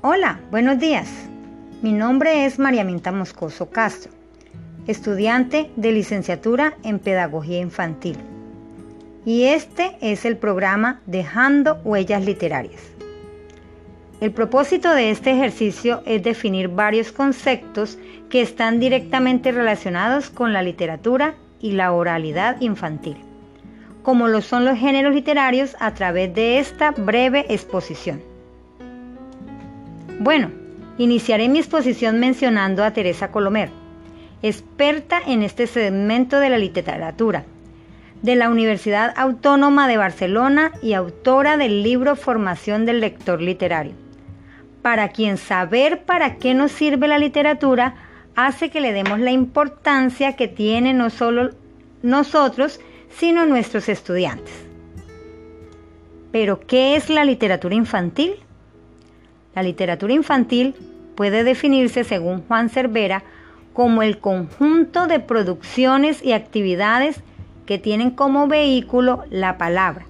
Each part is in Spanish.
hola, buenos días. Mi nombre es María Minta Moscoso Castro, estudiante de licenciatura en Pedagogía Infantil. Y este es el programa Dejando Huellas Literarias. El propósito de este ejercicio es definir varios conceptos que están directamente relacionados con la literatura y la oralidad infantil, como lo son los géneros literarios a través de esta breve exposición. Bueno, iniciaré mi exposición mencionando a Teresa Colomer, experta en este segmento de la literatura, de la Universidad Autónoma de Barcelona y autora del libro Formación del Lector Literario, para quien saber para qué nos sirve la literatura hace que le demos la importancia que tiene no solo nosotros, sino nuestros estudiantes. Pero, ¿qué es la literatura infantil? La literatura infantil puede definirse, según Juan Cervera, como el conjunto de producciones y actividades que tienen como vehículo la palabra,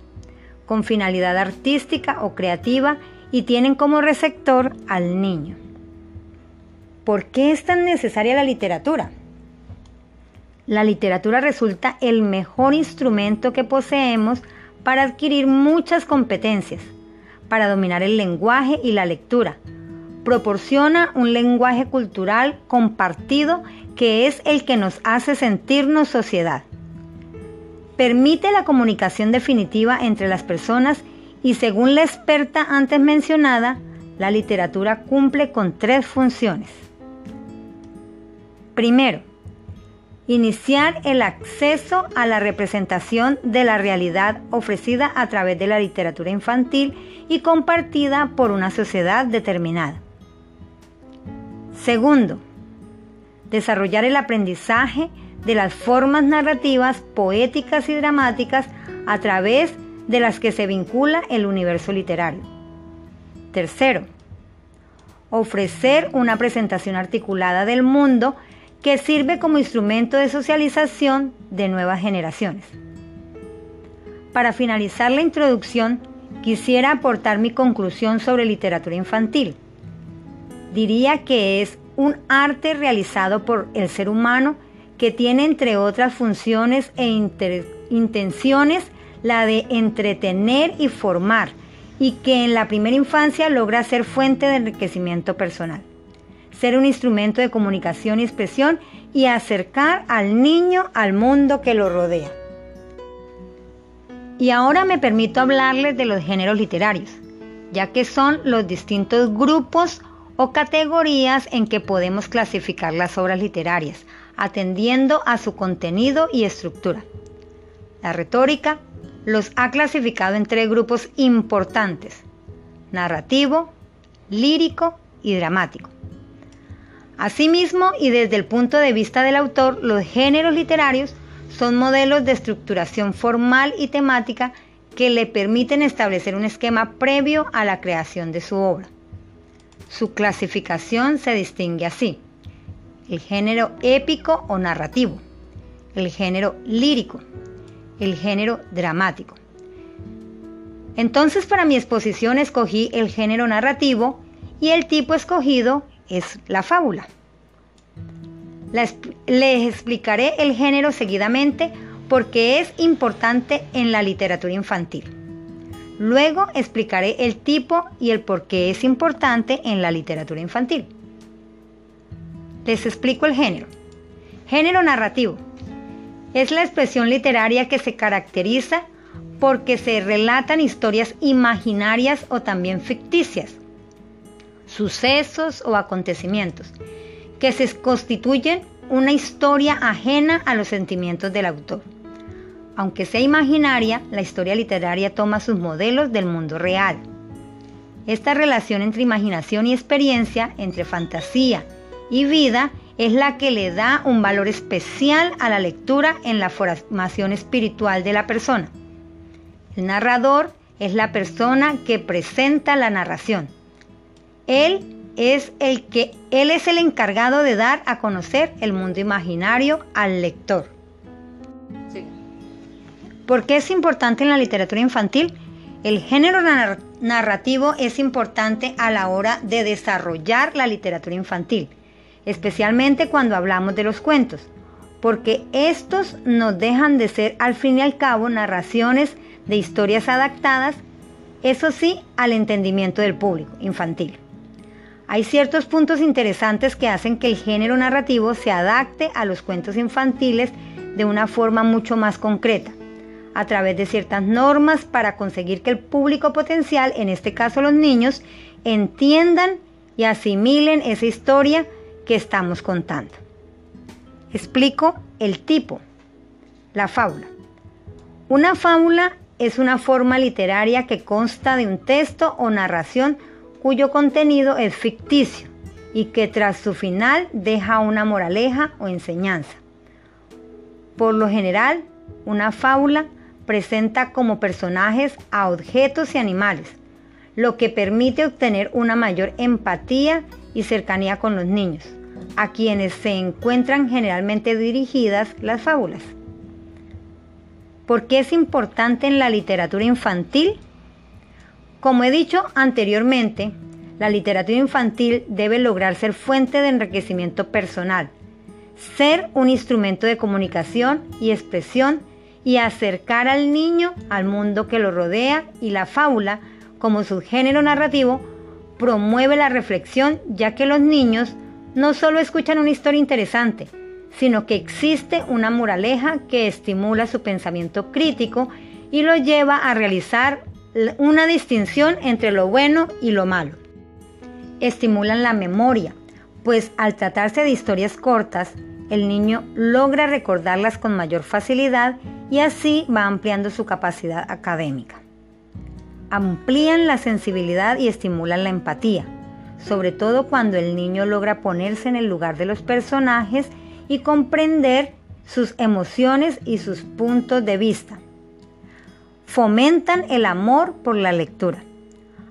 con finalidad artística o creativa y tienen como receptor al niño. ¿Por qué es tan necesaria la literatura? La literatura resulta el mejor instrumento que poseemos para adquirir muchas competencias, para dominar el lenguaje y la lectura. Proporciona un lenguaje cultural compartido que es el que nos hace sentirnos sociedad. Permite la comunicación definitiva entre las personas y según la experta antes mencionada, la literatura cumple con tres funciones. Primero, Iniciar el acceso a la representación de la realidad ofrecida a través de la literatura infantil y compartida por una sociedad determinada. Segundo, desarrollar el aprendizaje de las formas narrativas poéticas y dramáticas a través de las que se vincula el universo literario. Tercero, ofrecer una presentación articulada del mundo que sirve como instrumento de socialización de nuevas generaciones. Para finalizar la introducción, quisiera aportar mi conclusión sobre literatura infantil. Diría que es un arte realizado por el ser humano que tiene entre otras funciones e intenciones la de entretener y formar y que en la primera infancia logra ser fuente de enriquecimiento personal ser un instrumento de comunicación y expresión y acercar al niño al mundo que lo rodea. Y ahora me permito hablarles de los géneros literarios, ya que son los distintos grupos o categorías en que podemos clasificar las obras literarias, atendiendo a su contenido y estructura. La retórica los ha clasificado en tres grupos importantes, narrativo, lírico y dramático. Asimismo, y desde el punto de vista del autor, los géneros literarios son modelos de estructuración formal y temática que le permiten establecer un esquema previo a la creación de su obra. Su clasificación se distingue así. El género épico o narrativo, el género lírico, el género dramático. Entonces para mi exposición escogí el género narrativo y el tipo escogido es la fábula. Les explicaré el género seguidamente porque es importante en la literatura infantil. Luego explicaré el tipo y el por qué es importante en la literatura infantil. Les explico el género. Género narrativo. Es la expresión literaria que se caracteriza porque se relatan historias imaginarias o también ficticias sucesos o acontecimientos, que se constituyen una historia ajena a los sentimientos del autor. Aunque sea imaginaria, la historia literaria toma sus modelos del mundo real. Esta relación entre imaginación y experiencia, entre fantasía y vida, es la que le da un valor especial a la lectura en la formación espiritual de la persona. El narrador es la persona que presenta la narración. Él es el que él es el encargado de dar a conocer el mundo imaginario al lector. ¿Por qué es importante en la literatura infantil? El género narrativo es importante a la hora de desarrollar la literatura infantil, especialmente cuando hablamos de los cuentos, porque estos nos dejan de ser al fin y al cabo narraciones de historias adaptadas, eso sí, al entendimiento del público infantil. Hay ciertos puntos interesantes que hacen que el género narrativo se adapte a los cuentos infantiles de una forma mucho más concreta, a través de ciertas normas para conseguir que el público potencial, en este caso los niños, entiendan y asimilen esa historia que estamos contando. Explico el tipo, la fábula. Una fábula es una forma literaria que consta de un texto o narración cuyo contenido es ficticio y que tras su final deja una moraleja o enseñanza. Por lo general, una fábula presenta como personajes a objetos y animales, lo que permite obtener una mayor empatía y cercanía con los niños, a quienes se encuentran generalmente dirigidas las fábulas. ¿Por qué es importante en la literatura infantil? Como he dicho anteriormente, la literatura infantil debe lograr ser fuente de enriquecimiento personal, ser un instrumento de comunicación y expresión y acercar al niño al mundo que lo rodea y la fábula, como su género narrativo, promueve la reflexión ya que los niños no solo escuchan una historia interesante, sino que existe una moraleja que estimula su pensamiento crítico y lo lleva a realizar una distinción entre lo bueno y lo malo. Estimulan la memoria, pues al tratarse de historias cortas, el niño logra recordarlas con mayor facilidad y así va ampliando su capacidad académica. Amplían la sensibilidad y estimulan la empatía, sobre todo cuando el niño logra ponerse en el lugar de los personajes y comprender sus emociones y sus puntos de vista fomentan el amor por la lectura.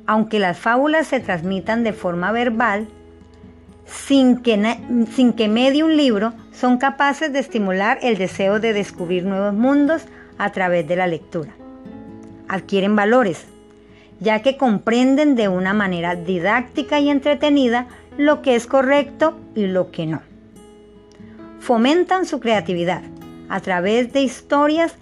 Aunque las fábulas se transmitan de forma verbal, sin que, sin que medie un libro, son capaces de estimular el deseo de descubrir nuevos mundos a través de la lectura. Adquieren valores, ya que comprenden de una manera didáctica y entretenida lo que es correcto y lo que no. Fomentan su creatividad a través de historias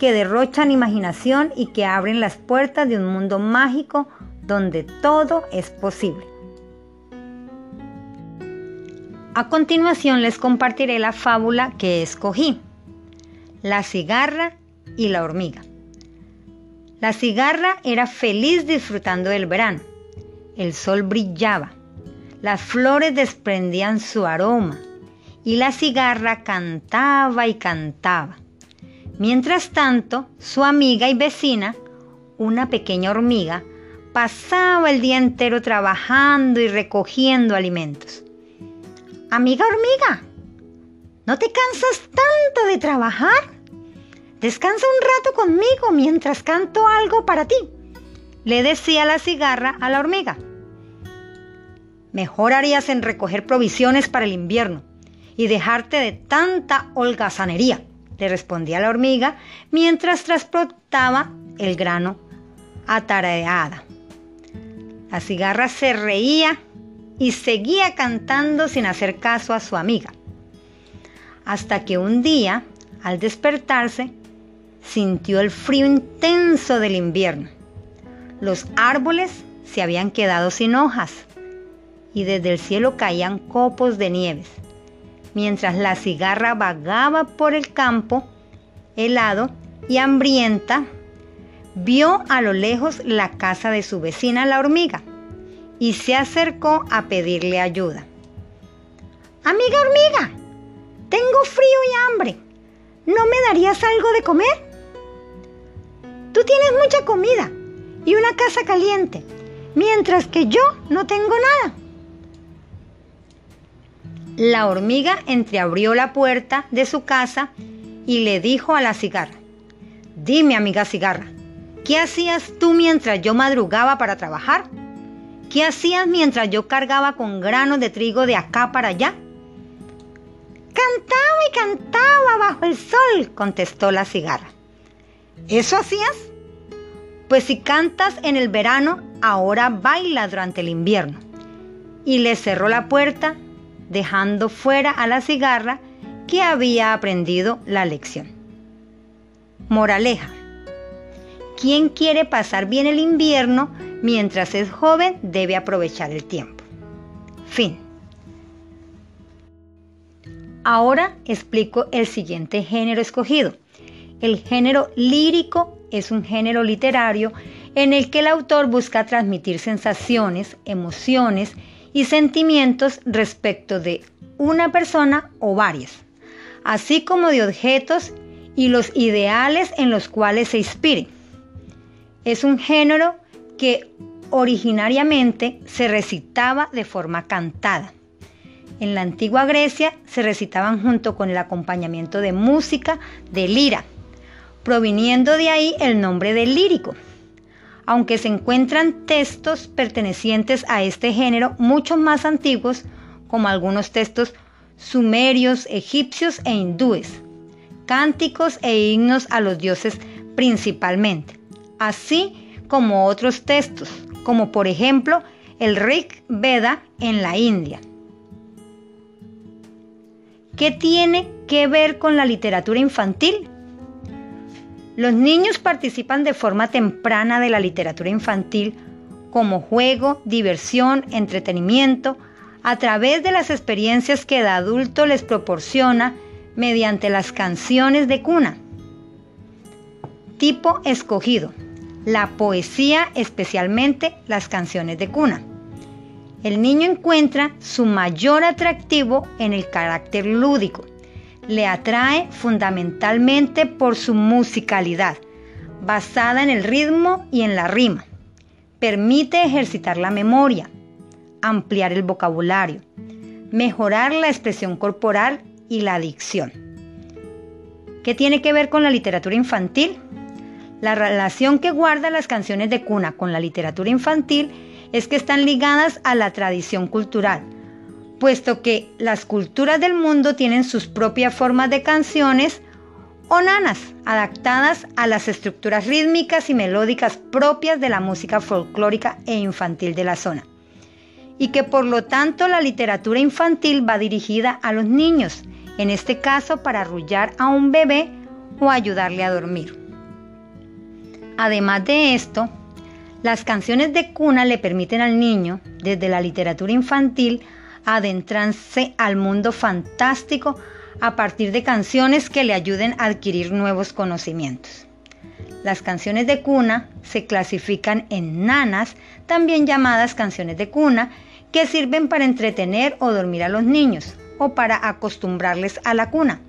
que derrochan imaginación y que abren las puertas de un mundo mágico donde todo es posible. A continuación les compartiré la fábula que escogí, La cigarra y la hormiga. La cigarra era feliz disfrutando del verano. El sol brillaba, las flores desprendían su aroma y la cigarra cantaba y cantaba. Mientras tanto, su amiga y vecina, una pequeña hormiga, pasaba el día entero trabajando y recogiendo alimentos. Amiga hormiga, ¿no te cansas tanto de trabajar? Descansa un rato conmigo mientras canto algo para ti, le decía la cigarra a la hormiga. Mejor harías en recoger provisiones para el invierno y dejarte de tanta holgazanería le respondía la hormiga mientras transportaba el grano atareada. La cigarra se reía y seguía cantando sin hacer caso a su amiga. Hasta que un día, al despertarse, sintió el frío intenso del invierno. Los árboles se habían quedado sin hojas y desde el cielo caían copos de nieves mientras la cigarra vagaba por el campo, helado y hambrienta, vio a lo lejos la casa de su vecina la hormiga y se acercó a pedirle ayuda. Amiga hormiga, tengo frío y hambre. ¿No me darías algo de comer? Tú tienes mucha comida y una casa caliente, mientras que yo no tengo nada. La hormiga entreabrió la puerta de su casa y le dijo a la cigarra, Dime, amiga cigarra, ¿qué hacías tú mientras yo madrugaba para trabajar? ¿Qué hacías mientras yo cargaba con granos de trigo de acá para allá? Cantaba y cantaba bajo el sol, contestó la cigarra. ¿Eso hacías? Pues si cantas en el verano, ahora baila durante el invierno. Y le cerró la puerta, dejando fuera a la cigarra que había aprendido la lección. Moraleja. Quien quiere pasar bien el invierno mientras es joven debe aprovechar el tiempo. Fin. Ahora explico el siguiente género escogido. El género lírico es un género literario en el que el autor busca transmitir sensaciones, emociones y sentimientos respecto de una persona o varias, así como de objetos y los ideales en los cuales se inspire. Es un género que originariamente se recitaba de forma cantada. En la antigua Grecia se recitaban junto con el acompañamiento de música de lira, proviniendo de ahí el nombre de lírico. Aunque se encuentran textos pertenecientes a este género mucho más antiguos, como algunos textos sumerios, egipcios e hindúes, cánticos e himnos a los dioses principalmente, así como otros textos, como por ejemplo el Rig Veda en la India. ¿Qué tiene que ver con la literatura infantil? Los niños participan de forma temprana de la literatura infantil como juego, diversión, entretenimiento, a través de las experiencias que el adulto les proporciona mediante las canciones de cuna. Tipo escogido. La poesía, especialmente las canciones de cuna. El niño encuentra su mayor atractivo en el carácter lúdico, le atrae fundamentalmente por su musicalidad, basada en el ritmo y en la rima. Permite ejercitar la memoria, ampliar el vocabulario, mejorar la expresión corporal y la dicción. ¿Qué tiene que ver con la literatura infantil? La relación que guarda las canciones de cuna con la literatura infantil es que están ligadas a la tradición cultural, puesto que las culturas del mundo tienen sus propias formas de canciones o nanas, adaptadas a las estructuras rítmicas y melódicas propias de la música folclórica e infantil de la zona. Y que por lo tanto la literatura infantil va dirigida a los niños, en este caso para arrullar a un bebé o ayudarle a dormir. Además de esto, las canciones de cuna le permiten al niño, desde la literatura infantil, adentrarse al mundo fantástico a partir de canciones que le ayuden a adquirir nuevos conocimientos. Las canciones de cuna se clasifican en nanas, también llamadas canciones de cuna, que sirven para entretener o dormir a los niños o para acostumbrarles a la cuna.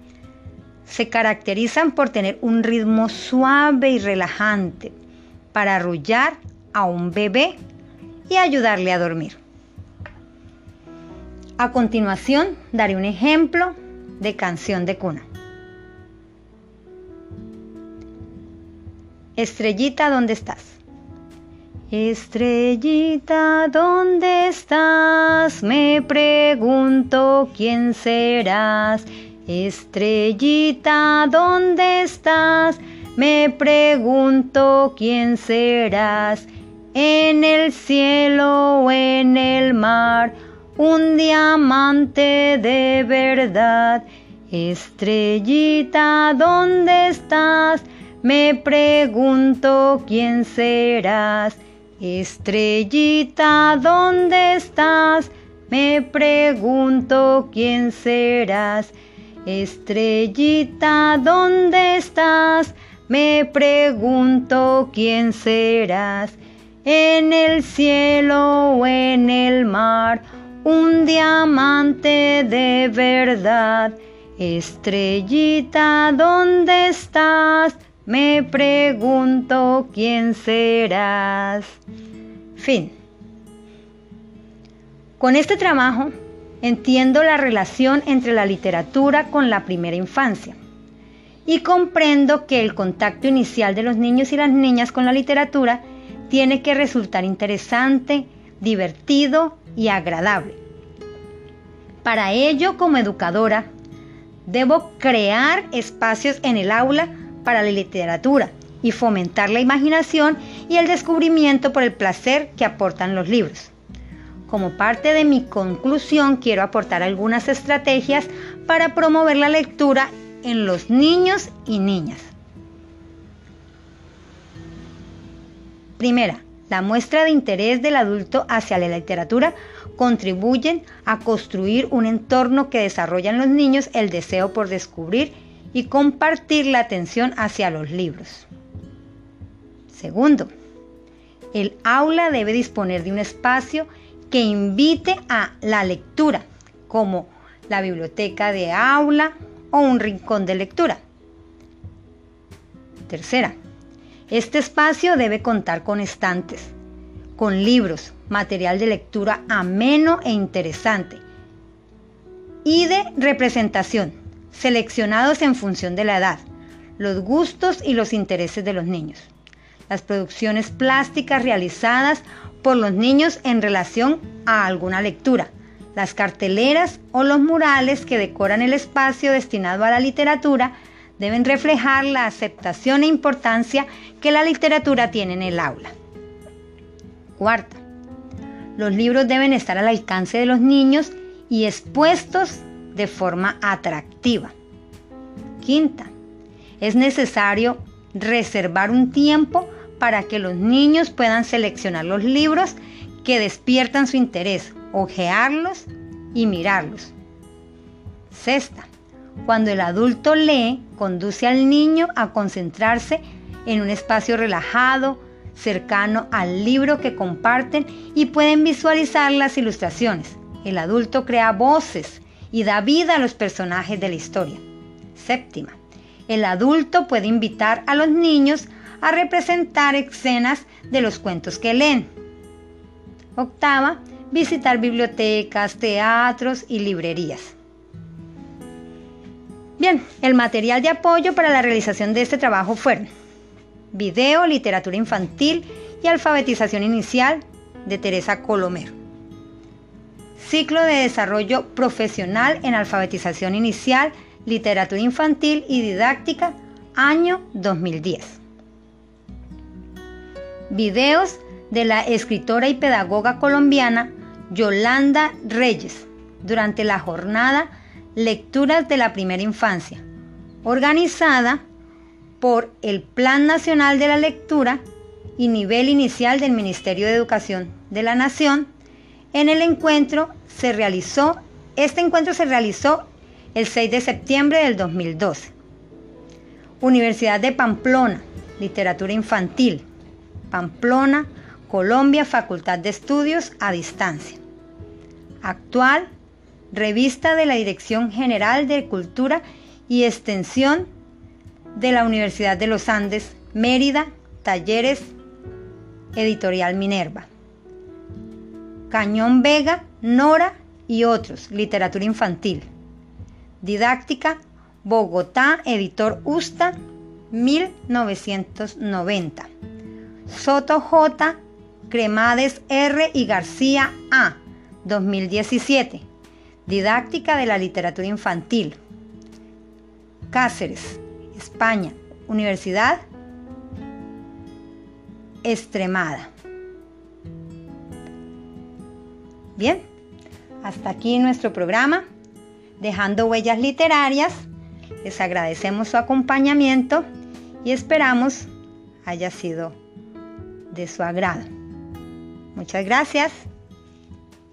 Se caracterizan por tener un ritmo suave y relajante para arrullar a un bebé y ayudarle a dormir. A continuación, daré un ejemplo de canción de cuna. Estrellita, ¿dónde estás? Estrellita, ¿dónde estás? Me pregunto quién serás. Estrellita, ¿dónde estás? Me pregunto quién serás. En el cielo o en un diamante de verdad. Estrellita, ¿dónde estás? Me pregunto quién serás. Estrellita, ¿dónde estás? Me pregunto quién serás. Estrellita, ¿dónde estás? Me pregunto quién serás. En el cielo o en el mar un diamante de verdad. Estrellita, ¿dónde estás? Me pregunto quién serás. Fin. Con este trabajo entiendo la relación entre la literatura con la primera infancia y comprendo que el contacto inicial de los niños y las niñas con la literatura tiene que resultar interesante, divertido y agradable. Para ello, como educadora, debo crear espacios en el aula para la literatura y fomentar la imaginación y el descubrimiento por el placer que aportan los libros. Como parte de mi conclusión, quiero aportar algunas estrategias para promover la lectura en los niños y niñas. Primera, la muestra de interés del adulto hacia la literatura contribuyen a construir un entorno que desarrolla en los niños el deseo por descubrir y compartir la atención hacia los libros. Segundo, el aula debe disponer de un espacio que invite a la lectura, como la biblioteca de aula o un rincón de lectura. Tercera, este espacio debe contar con estantes, con libros, material de lectura ameno e interesante y de representación, seleccionados en función de la edad, los gustos y los intereses de los niños. Las producciones plásticas realizadas por los niños en relación a alguna lectura, las carteleras o los murales que decoran el espacio destinado a la literatura deben reflejar la aceptación e importancia que la literatura tiene en el aula. Cuarta, los libros deben estar al alcance de los niños y expuestos de forma atractiva. Quinta, es necesario reservar un tiempo para que los niños puedan seleccionar los libros que despiertan su interés, ojearlos y mirarlos. Sexta, cuando el adulto lee, conduce al niño a concentrarse en un espacio relajado, cercano al libro que comparten y pueden visualizar las ilustraciones. El adulto crea voces y da vida a los personajes de la historia. Séptima, el adulto puede invitar a los niños a representar escenas de los cuentos que leen. Octava, visitar bibliotecas, teatros y librerías. Bien, el material de apoyo para la realización de este trabajo fueron Video, Literatura Infantil y Alfabetización Inicial de Teresa Colomer. Ciclo de Desarrollo Profesional en Alfabetización Inicial, Literatura Infantil y Didáctica, año 2010 videos de la escritora y pedagoga colombiana Yolanda Reyes durante la jornada Lecturas de la Primera Infancia, organizada por el Plan Nacional de la Lectura y Nivel Inicial del Ministerio de Educación de la Nación. En el encuentro se realizó, este encuentro se realizó el 6 de septiembre del 2012. Universidad de Pamplona, Literatura Infantil, Pamplona, Colombia, Facultad de Estudios a Distancia. Actual, revista de la Dirección General de Cultura y Extensión de la Universidad de los Andes, Mérida, Talleres, Editorial Minerva. Cañón Vega, Nora y otros, literatura infantil. Didáctica, Bogotá, editor Usta, 1990. Soto J, Cremades R y García A, 2017. Didáctica de la literatura infantil. Cáceres, España, Universidad Extremada. Bien, hasta aquí nuestro programa, dejando huellas literarias. Les agradecemos su acompañamiento y esperamos haya sido de su agrado. Muchas gracias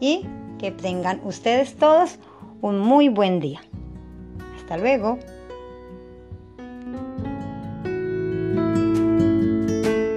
y que tengan ustedes todos un muy buen día. Hasta luego.